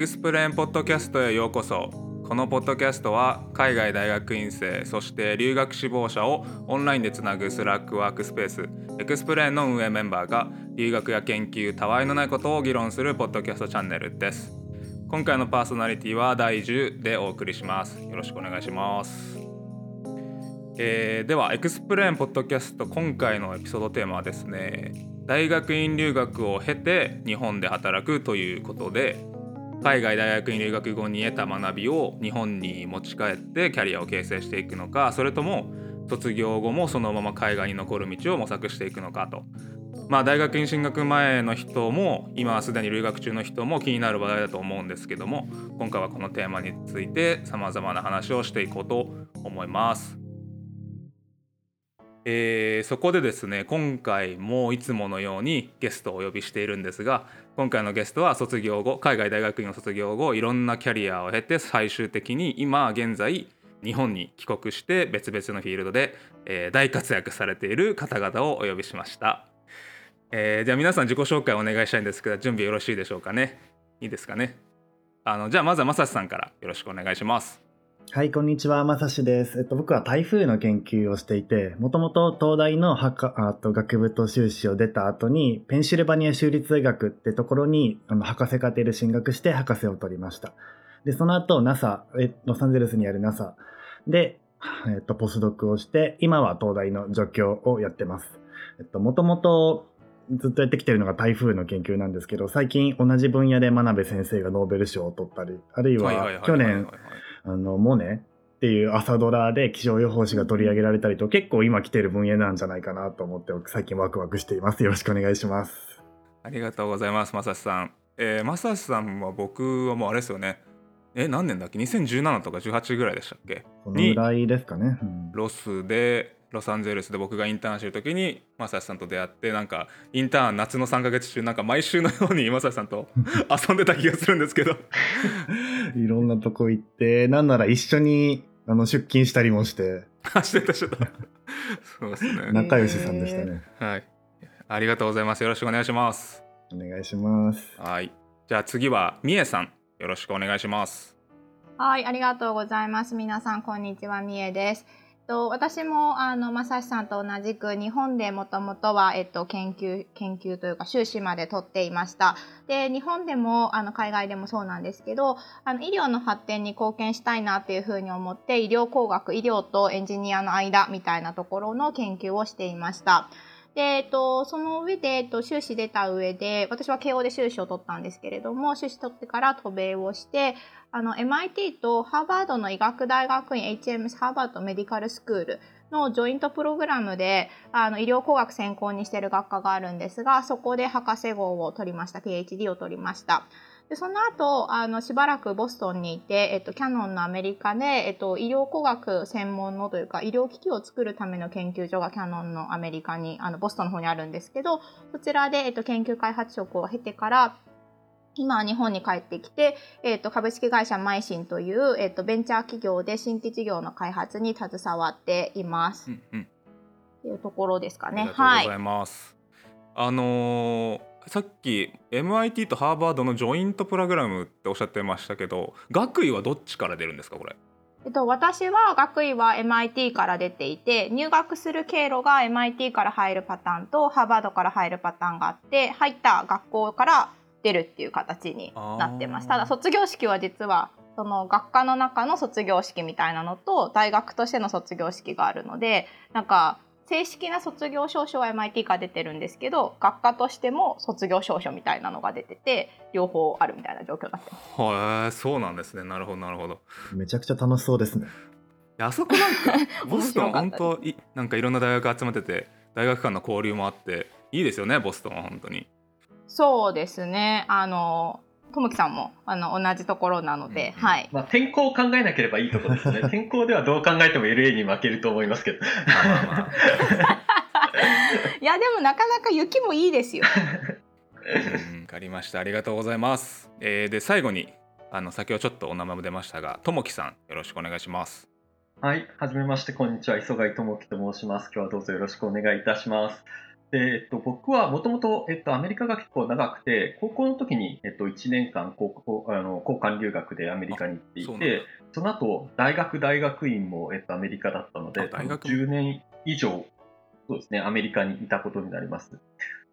XPLANE ポッドキャストへようこそ。このポッドキャストは海外大学院生そして留学志望者をオンラインでつなぐ Slack ワークスペース。 XPLANE の運営メンバーが留学や研究たわいのないことを議論するポッドキャストチャンネルです。今回のパーソナリティは第10でお送りします。よろしくお願いします。えー、では XPLANE ポッドキャスト今回のエピソードテーマはですね大学院留学を経て日本で働くということで海外大学院留学後に得た学びを日本に持ち帰ってキャリアを形成していくのかそれとも卒業後もそのまま海外に残る道を模索していくのかと。まあ、大学院進学前の人も今すでに留学中の人も気になる話題だと思うんですけども今回はこのテーマについてさまざまな話をしていこうと思います。えー、そこでですね今回もいつものようにゲストをお呼びしているんですが今回のゲストは卒業後海外大学院を卒業後いろんなキャリアを経て最終的に今現在日本に帰国して別々のフィールドで、えー、大活躍されている方々をお呼びしました、えー、じゃあ皆さん自己紹介をお願いしたいんですけど準備よろしいでしょうかね？いいですかね？あのじゃあまずはまさしさんからよろしくお願いします。はい、こんにちは、まさしです。えっと、僕は台風の研究をしていて、もともと東大の博あと学部と修士を出た後に、ペンシルバニア州立大学ってところにあの博士課程で進学して博士を取りました。で、その後 NASA、えロサンゼルスにある NASA で、えっと、ポスドクをして、今は東大の助教をやってます。えっと、もともとずっとやってきてるのが台風の研究なんですけど、最近同じ分野で真鍋先生がノーベル賞を取ったり、あるいは去年、あの、モネっていう朝ドラで気象予報士が取り上げられたりと、結構今来てる分野なんじゃないかなと思って、最近ワクワクしています。よろしくお願いします。ありがとうございます、まさしさん。えー、まさしさんは僕はもうあれですよね。え、何年だっけ ?2017 とか18ぐらいでしたっけ？このぐらいですかね。うん、ロスでロサンゼルスで僕がインターンしてる時に正志さんと出会ってなんかインターン夏の3か月中なんか毎週のように正志さんと 遊んでた気がするんですけど。いろんなとこ行ってなんなら一緒にあの出勤したりもして。してたしてた。そうですね。仲良しさんでしたね。はい。ありがとうございます。よろしくお願いします。お願いします。はい。じゃあ次はみえさん。よろしくお願いします。はいありがとうございます。皆さんこんにちは。みえですと、私もあのまさしさんと同じく日本でもともとは、えっと、研究研究というか修士まで取っていました。で日本でもあの海外でもそうなんですけどあの医療の発展に貢献したいなっていうふうに思って医療工学医療とエンジニアの間みたいなところの研究をしていました。で、えっと、その上で、えっと、修士出た上で、私は慶応で修士を取ったんですけれども、修士取ってから渡米をして、あの、MIT とハーバードの医学大学院 HMS ハーバードメディカルスクールのジョイントプログラムで、あの、医療工学専攻にしてる学科があるんですが、そこで博士号を取りました。PhD を取りました。でその後あのしばらくボストンにいて、えっと、キャノンのアメリカで、えっと、医療工学専門のというか医療機器を作るための研究所がキャノンのアメリカにあのボストンの方にあるんですけどそちらで、えっと、研究開発職を経てから今日本に帰ってきて、えっと、株式会社マイシンという、えっと、ベンチャー企業で新規事業の開発に携わっています。うんうん、っていうところですかね。ありがとうございます。はい、あのーさっき MIT とハーバードのジョイントプログラムっておっしゃってましたけど学位はどっちから出るんですかこれ？えっと、私は学位は MIT から出ていて入学する経路が MIT から入るパターンとハーバードから入るパターンがあって入った学校から出るっていう形になってます。ただ卒業式は実はその学科の中の卒業式みたいなのと大学としての卒業式があるのでなんか正式な卒業証書は MIT から出てるんですけど学科としても卒業証書みたいなのが出てて両方あるみたいな状況になってます。はいそうなんですね。なるほどなるほど。めちゃくちゃ楽しそうですね。あそこなんか ボストン本当いなんかいろんな大学集まってて大学間の交流もあっていいですよねボストンは本当に。そうですね。あのともきさんもあの同じところなので、うん、はい。まあ天候を考えなければいいところですね。天候ではどう考えても LA に負けると思いますけど。いやでもなかなか雪もいいですよ。わかりました。ありがとうございます。えー、で最後にあの先ほどちょっとお名前も出ましたが、ともきさんよろしくお願いします。はい、はじめましてこんにちは磯貝ともきと申します。今日はどうぞよろしくお願いいたします。で、えっと、僕はもともと、えっと、アメリカが結構長くて、高校の時に、えっと、1年間高校あの交換留学でアメリカに行っていて、その後、大学、大学院も、えっと、アメリカだったので、あ大学も10年以上、そうですね、アメリカにいたことになります。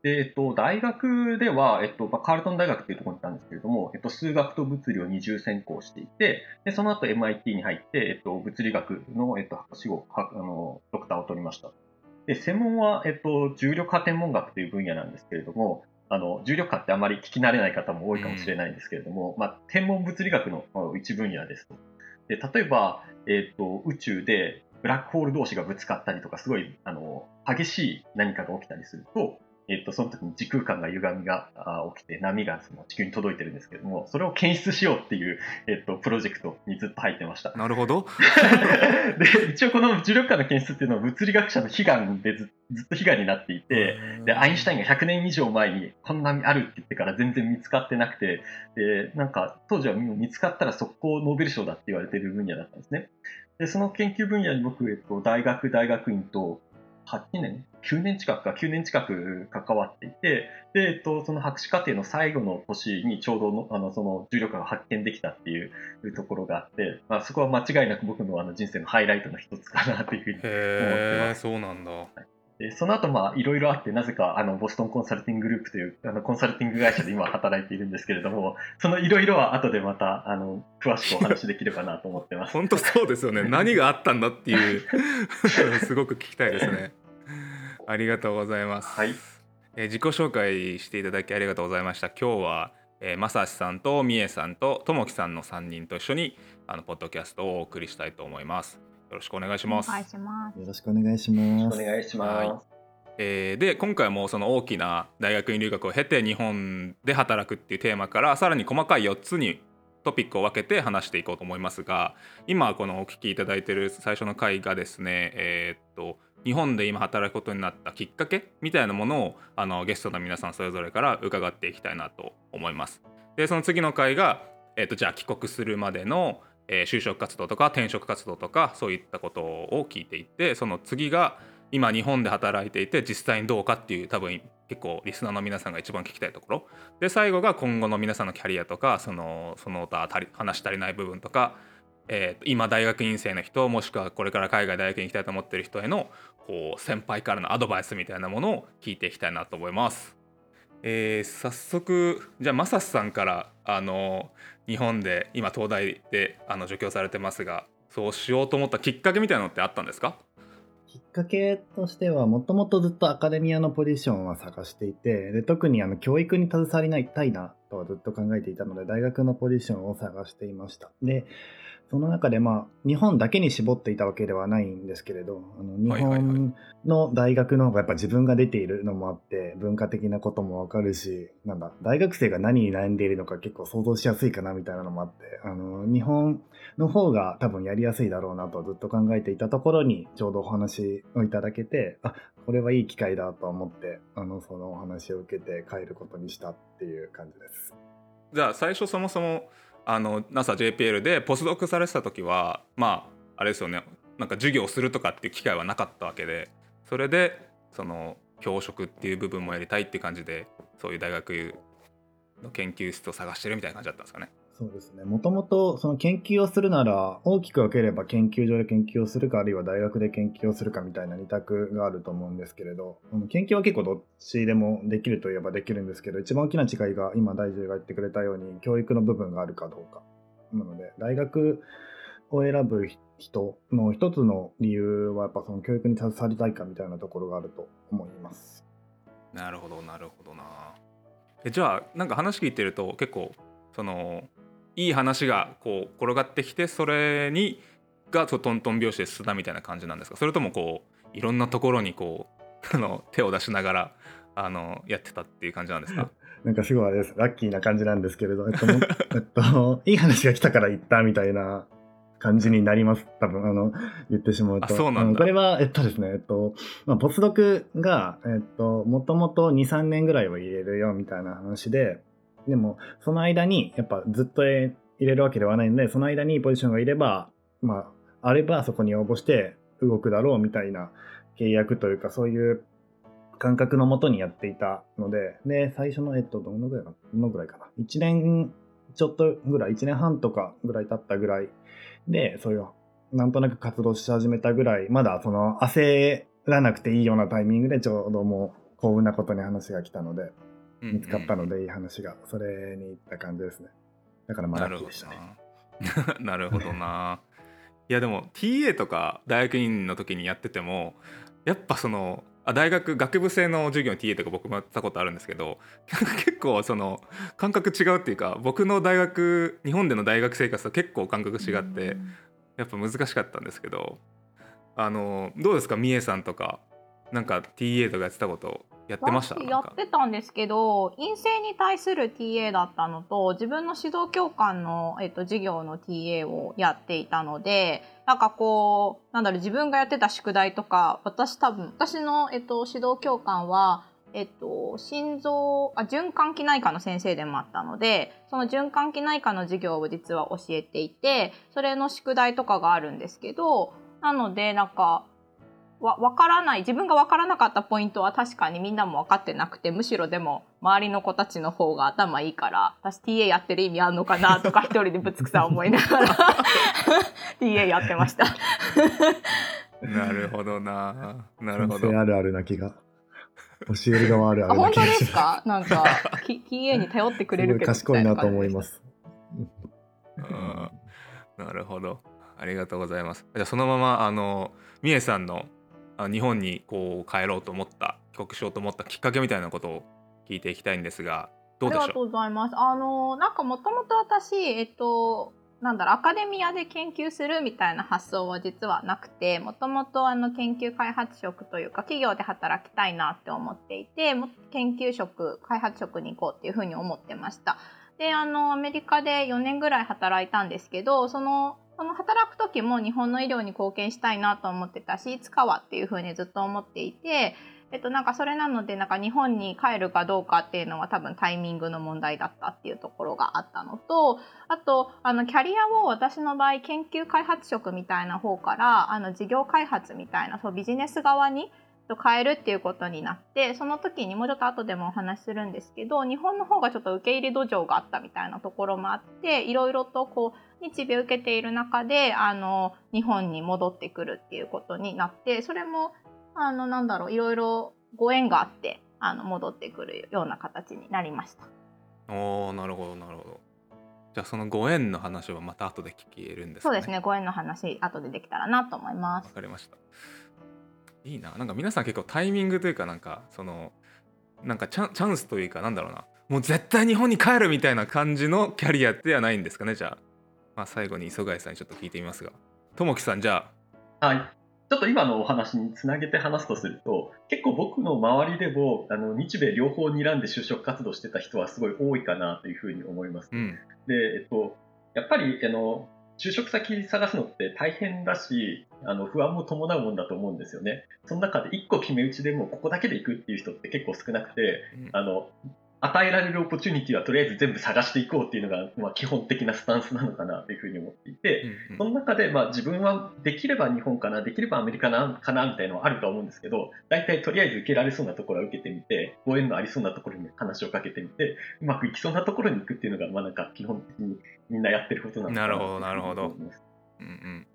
で、えっと、大学では、えっと、まあカールトン大学っていうところに行ったんですけれども、えっと、数学と物理を二重専攻していて、で、その後 MIT に入って、えっと、物理学の、えっと、博士号、はあの、ドクターを取りました。で、専門は、えっと、重力波天文学という分野なんですけれども、あの、重力波ってあまり聞き慣れない方も多いかもしれないんですけれども、まあ、天文物理学の一分野です。で、例えば、えっと、宇宙でブラックホール同士がぶつかったりとか、すごい、あの、激しい何かが起きたりすると、えっと、その時に時空間が歪みがあ起きて波がその地球に届いてるんですけれども、それを検出しようっていう、えっと、プロジェクトにずっと入ってました。なるほど。で、一応この重力波の検出っていうのは物理学者の悲願でずずっと悲願になっていて、で、アインシュタインが100年以上前にこんなあるって言ってから全然見つかってなくて、で、なんか当時は見つかったら速攻ノーベル賞だって言われてる分野だったんですね。で、その研究分野に僕、えっと、大学、大学院と8年 ?9 年近くか、9年近く関わっていて、で、えっと、その博士課程の最後の年にちょうどの、あの、その重力波が発見できたっていうところがあって、まあ、そこは間違いなく僕のあの人生のハイライトの一つかなというふうに思ってます。そうなんだ。でその後、まあ、いろいろあって、なぜか、あの、ボストンコンサルティンググループという、あの、コンサルティング会社で今働いているんですけれども、そのいろいろは後でまた、あの、詳しくお話しできればなと思ってます。本当そうですよね。何があったんだっていう、すごく聞きたいですね。ありがとうございます。はい。えー自己紹介していただきありがとうございました。今日は、えー、まさしさんとみえさんとともきさんの3人と一緒にあのポッドキャストをお送りしたいと思います。よろしくお願いします。お願いします。よろしくお願いします。お願いします。えーで今回もその大きな大学院留学を経て日本で働くっていうテーマからさらに細かい4つにトピックを分けて話していこうと思いますが今このお聞きいただいている最初の回がですねえーっと日本で今働くことになったきっかけみたいなものをあのゲストの皆さんそれぞれから伺っていきたいなと思います。でその次の回が、えーっとじゃあ帰国するまでの、えー就職活動とか転職活動とかそういったことを聞いていってその次が今日本で働いていて実際にどうかっていう多分結構リスナーの皆さんが一番聞きたいところで最後が今後の皆さんのキャリアとかそのその他足り話足りない部分とか、えー今大学院生の人もしくはこれから海外大学に行きたいと思ってる人へのこう先輩からのアドバイスみたいなものを聞いていきたいなと思います。えー早速じゃあまさしさんからあの日本で今東大であの助教されてますがそうしようと思ったきっかけみたいなのってあったんですか？きっかけとしては、もともとずっとアカデミアのポジションは探していて、で特にあの教育に携わりたいなとはずっと考えていたので、大学のポジションを探していました。で、その中でまあ、日本だけに絞っていたわけではないんですけれど、あの日本の大学の方がやっぱ自分が出ているのもあって、文化的なこともわかるし、なんだ、大学生が何に悩んでいるのか結構想像しやすいかなみたいなのもあって、あの、日本の方が多分やりやすいだろうなとずっと考えていたところにちょうどお話をいただけてあこれはいい機会だと思ってあのそのお話を受けて帰ることにしたっていう感じです。じゃあ最初そもそもあの NASAJPL でポスドクされてた時はまああれですよねなんか授業するとかっていう機会はなかったわけでそれでその教職っていう部分もやりたいって感じでそういう大学の研究室を探してるみたいな感じだったんですかね。そうですね。もともとその研究をするなら大きく分ければ研究所で研究をするかあるいは大学で研究をするかみたいな二択があると思うんですけれど、研究は結構どっちでもできるといえばできるんですけど、一番大きな違いが今大臣が言ってくれたように教育の部分があるかどうか。なので大学を選ぶ人の一つの理由はやっぱその教育に携わりたいかみたいなところがあると思います。なるほどなるほどな。えじゃあなんか話聞いてると結構そのいい話がこう転がってきてそれにがそうトントン拍子で進んだみたいな感じなんですか？それともこういろんなところにこう あの手を出しながらあのやってたっていう感じなんですか？なんかすごいあれです。ラッキーな感じなんですけれど、えっと、も えっと、いい話が来たから言ったみたいな感じになります。多分、あの、言ってしまうと。あそうなんこれは、えっとですね、えっと、まあ、ポスドクが、えっと、もともと2、3年ぐらいは入れるよみたいな話で、でも、その間に、やっぱずっと入れるわけではないので、その間にポジションがいれば、まあ、あればそこに応募して動くだろうみたいな契約というか、そういう感覚のもとにやっていたので、で、最初の、えっと、どのぐらいかな、どのぐらいかな？1年ちょっとぐらい、1年半とかぐらい経ったぐらいで、そういう、なんとなく活動し始めたぐらい、まだその焦らなくていいようなタイミングでちょうどもう幸運なことに話が来たので、見つかったのでいい話が、それに行った感じですね。だからまあラッキーでしたね。なるほどな。いやでも TA とか大学院の時にやっててもやっぱそのあ大学学部生の授業の TA とか僕もやったことあるんですけど 結構その感覚違うっていうか僕の大学日本での大学生活と結構感覚違ってやっぱ難しかったんですけどあのどうですか？みえさんとかなんか TA とかやってたことやってました？やってたんですけど陰性に対する TA だったのと自分の指導教官の、えっと、授業の TA をやっていたのでなんかこうなんだろう自分がやってた宿題とか私多分私の、えっと、指導教官はえっと、心臓あ循環器内科の先生でもあったのでその循環器内科の授業を実は教えていてそれの宿題とかがあるんですけどなのでなんかわ分からない自分が分からなかったポイントは確かにみんなも分かってなくてむしろでも周りの子たちの方が頭いいから私 TA やってる意味あんのかなとか一人でぶつくさ思いながら TA やってました。なるほどな。なるほど。あるあるな気が。教える側あるあるな気が。本当ですか？なんか TA に頼ってくれるけど賢いなと思います。なるほど。ありがとうございます。じゃあそのままあのみえさんの日本にこう帰ろうと思った帰国しようと思ったきっかけみたいなことを聞いていきたいんですがどうでしょう？ありがとうございます。あのなんかもともと私えっとなんだろうアカデミアで研究するみたいな発想は実はなくてもともとあの研究開発職というか企業で働きたいなって思っていて研究職開発職に行こうっていうふうに思ってました。であのアメリカで4年ぐらい働いたんですけどそのその働く時も日本の医療に貢献したいなと思ってたしいつかはっていうふうにずっと思っていて、えっと、なんかそれなのでなんか日本に帰るかどうかっていうのは多分タイミングの問題だったっていうところがあったのとあとあのキャリアを私の場合研究開発職みたいな方からあの事業開発みたいなそうビジネス側に変えるっていうことになってその時にもうちょっと後でもお話しするんですけど日本の方がちょっと受け入れ土壌があったみたいなところもあっていろいろとこう日米受けている中であの日本に戻ってくるっていうことになってそれもあのなんだろういろいろご縁があってあの戻ってくるような形になりました。おなるほどなるほど。じゃあそのご縁の話はまた後で聞けるんですか、ね、そうですねご縁の話後でできたらなと思います。わかりました。いいな。なんか皆さん結構タイミングというかなんかそのなんかチャチャンスというかなんだろうな。もう絶対日本に帰るみたいな感じのキャリアではないんですかねじゃあ。まあ、最後に磯貝さんにちょっと聞いてみますが。ともきさんじゃあ。はい。ちょっと今のお話につなげて話すとすると結構僕の周りでもあの日米両方睨んで就職活動してた人はすごい多いかなというふうに思います、うん、でえっとやっぱりあの就職先探すのって大変だしあの不安も伴うもんだと思うんですよね。その中で1個決め打ちでもここだけで行くっていう人って結構少なくて、うん、あの与えられるオポチュニティはとりあえず全部探していこうっていうのが、まあ、基本的なスタンスなのかなというふうに思っていて、うんうん、その中で、まあ、自分はできれば日本かなできればアメリカなかなみたいなのはあると思うんですけど大体とりあえず受けられそうなところは受けてみてご縁のありそうなところに話をかけてみてうまくいきそうなところに行くっていうのが、まあ、なんか基本的にみんなやってることなのかななるほどなるほど。うんうん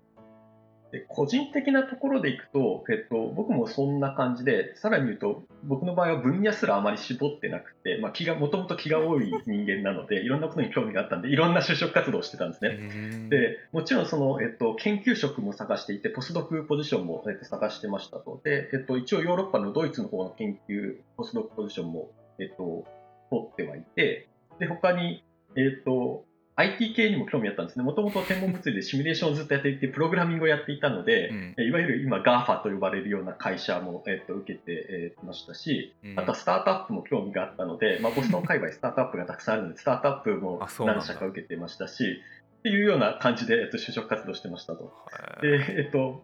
で個人的なところでいくと、えっと、僕もそんな感じで、さらに言うと、僕の場合は分野すらあまり絞ってなくて、まあ、気が、もともと気が多い人間なので、いろんなことに興味があったんで、いろんな就職活動をしてたんですね。で、もちろんその、えっと、研究職も探していて、ポスドクポジションも、えっと、探してましたと。で、えっと、一応ヨーロッパのドイツの方の研究、ポスドクポジションも、えっと、取ってはいて、で、他に、えっと、IT 系にも興味あったんですね。もともと天文物理でシミュレーションをずっとやっていて、プログラミングをやっていたので、うん、いわゆる今 GAFA と呼ばれるような会社も、えー、と受けて、えー、ましたし、あとはスタートアップも興味があったので、まあ、ボストン界隈スタートアップがたくさんあるので、スタートアップも何社か受けてましたし、っていうような感じで、えー、と就職活動してましたと。で、えっ、と、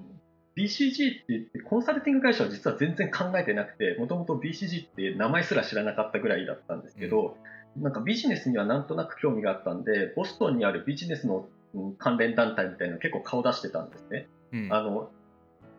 BCG って言ってコンサルティング会社は実は全然考えてなくて、もともと BCG って名前すら知らなかったぐらいだったんですけど、うんなんかビジネスにはなんとなく興味があったんで、ボストンにあるビジネスの関連団体みたいなの結構顔出してたんですね。うん、あの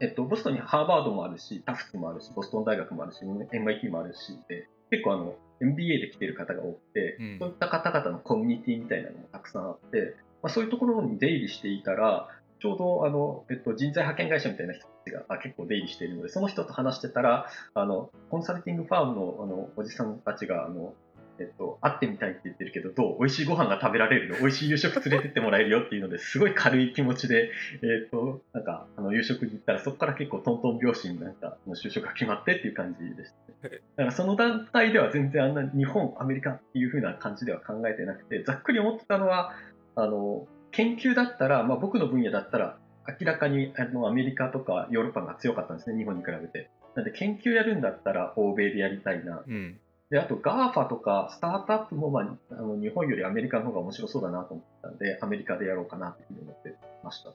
えっと、ボストンにハーバードもあるし、タフツもあるし、ボストン大学もあるし、MIT もあるしで、結構あの、MBA で来てる方が多くて、うん、そういった方々のコミュニティみたいなのもたくさんあって、まあ、そういうところに出入りしていたら、ちょうどあの、えっと、人材派遣会社みたいな人たちがあ結構出入りしているので、その人と話してたら、あの、コンサルティングファームのあのおじさんたちが、あの、えっと、会ってみたいって言ってるけど、どう？美味しいご飯が食べられるよ。美味しい夕食連れてってもらえるよっていうので、すごい軽い気持ちで、えっと、なんか、あの、夕食に行ったら、そこから結構トントン拍子になんか、就職が決まってっていう感じでした、だからその段階では全然あんな日本、アメリカっていう風な感じでは考えてなくて、ざっくり思ってたのは、あの、研究だったら、まあ僕の分野だったら、明らかにあのアメリカとかヨーロッパが強かったんですね、日本に比べて。なんで研究やるんだったら欧米でやりたいな。うんで、あと GAFA とかスタートアップも、まあ、あの日本よりアメリカの方が面白そうだなと思ったんで、アメリカでやろうかなというふうに思ってました。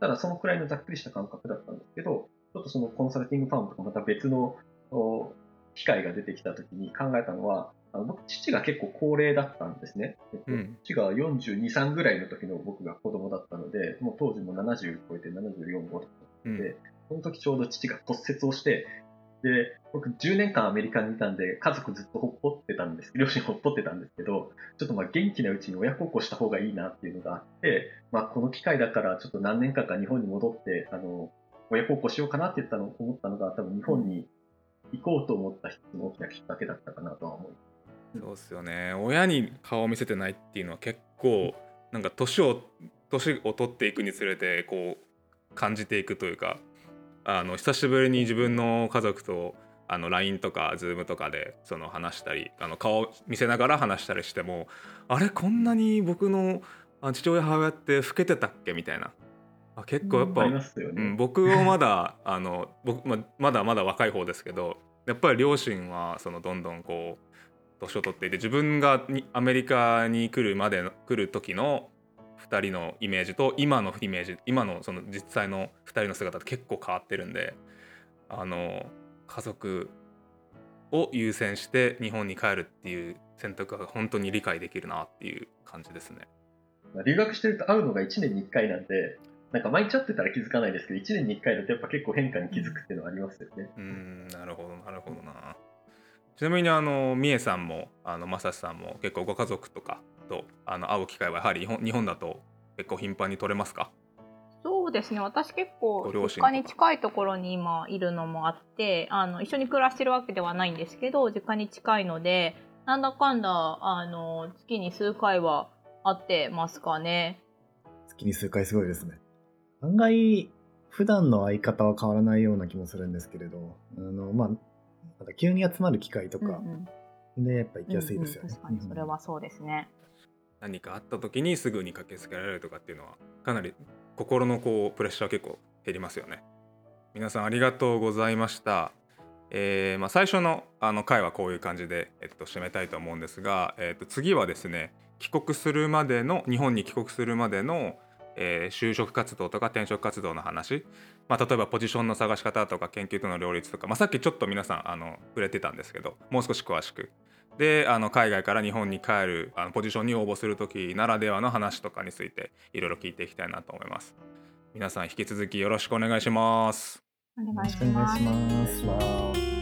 ただ、そのくらいのざっくりした感覚だったんですけど、ちょっとそのコンサルティングファームとかまた別の機会が出てきたときに考えたのは、あの僕、父が結構高齢だったんですね。えっと、うん、父が42、3ぐらいの時の僕が子供だったので、もう当時も70超えて74、5とかで、うん、その時ちょうど父が骨折をして、で、僕10年間アメリカにいたんで、家族ずっとほっぽってたんです、両親ほっぽってたんですけど、ちょっとまあ元気なうちに親孝行した方がいいなっていうのがあって、まあこの機会だからちょっと何年間か日本に戻って、あの、親孝行しようかなって言ったの思ったのが多分日本に行こうと思った一つの大きなきっかけだったかなとは思います。そうですよね。親に顔を見せてないっていうのは結構なんか年を年を取っていくにつれてこう感じていくというかあの久しぶりに自分の家族とあの LINE とか Zoom とかでその話したりあの顔見せながら話したりしてもあれこんなに僕の父親母親って老けてたっけみたいなあ結構やっぱ、ね、うん、僕もまだあの僕、ままだまだ若い方ですけどやっぱり両親はそのどんどんこう年を取っていて自分がアメリカに来るまでの来る時の2人のイメージと今のイメージ今のその実際の2人の姿って結構変わってるんであの家族を優先して日本に帰るっていう選択が本当に理解できるなっていう感じですね。留学してると会うのが1年に1回なんでなんか毎日会ってたら気づかないですけど1年に1回だとやっぱ結構変化に気づくっていうのはありますよね。うんなるほどなるほどな。ちなみにあの三重さんもあの正志さんも結構ご家族とかとあの会う機会はやはり日本日本だと結構頻繁に取れますか？そうですね。私結構実家に近いところに今いるのもあってあの一緒に暮らしてるわけではないんですけど実家に近いのでなんだかんだあの月に数回は会ってますかね。月に数回すごいですね。案外普段の相方は変わらないような気もするんですけれどあのまあ急に集まる機会とか、うんうん、でやっぱ行きやすいですよね、うんうん、確かに。それはそうですね、何かあった時にすぐに駆けつけられるとかっていうのはかなり心のこうプレッシャー結構減りますよね。皆さんありがとうございました。えー、まあ、最初のあの回はこういう感じで、えっと、締めたいと思うんですが、えっと、次はですね帰国するまでの日本に帰国するまでの、えー、就職活動とか転職活動の話、まあ、例えばポジションの探し方とか研究との両立とか、まあ、さっきちょっと皆さんあの触れてたんですけどもう少し詳しくであの海外から日本に帰るあのポジションに応募する時ならではの話とかについていろいろ聞いていきたいなと思います。皆さん引き続きよろしくお願いします。お願いします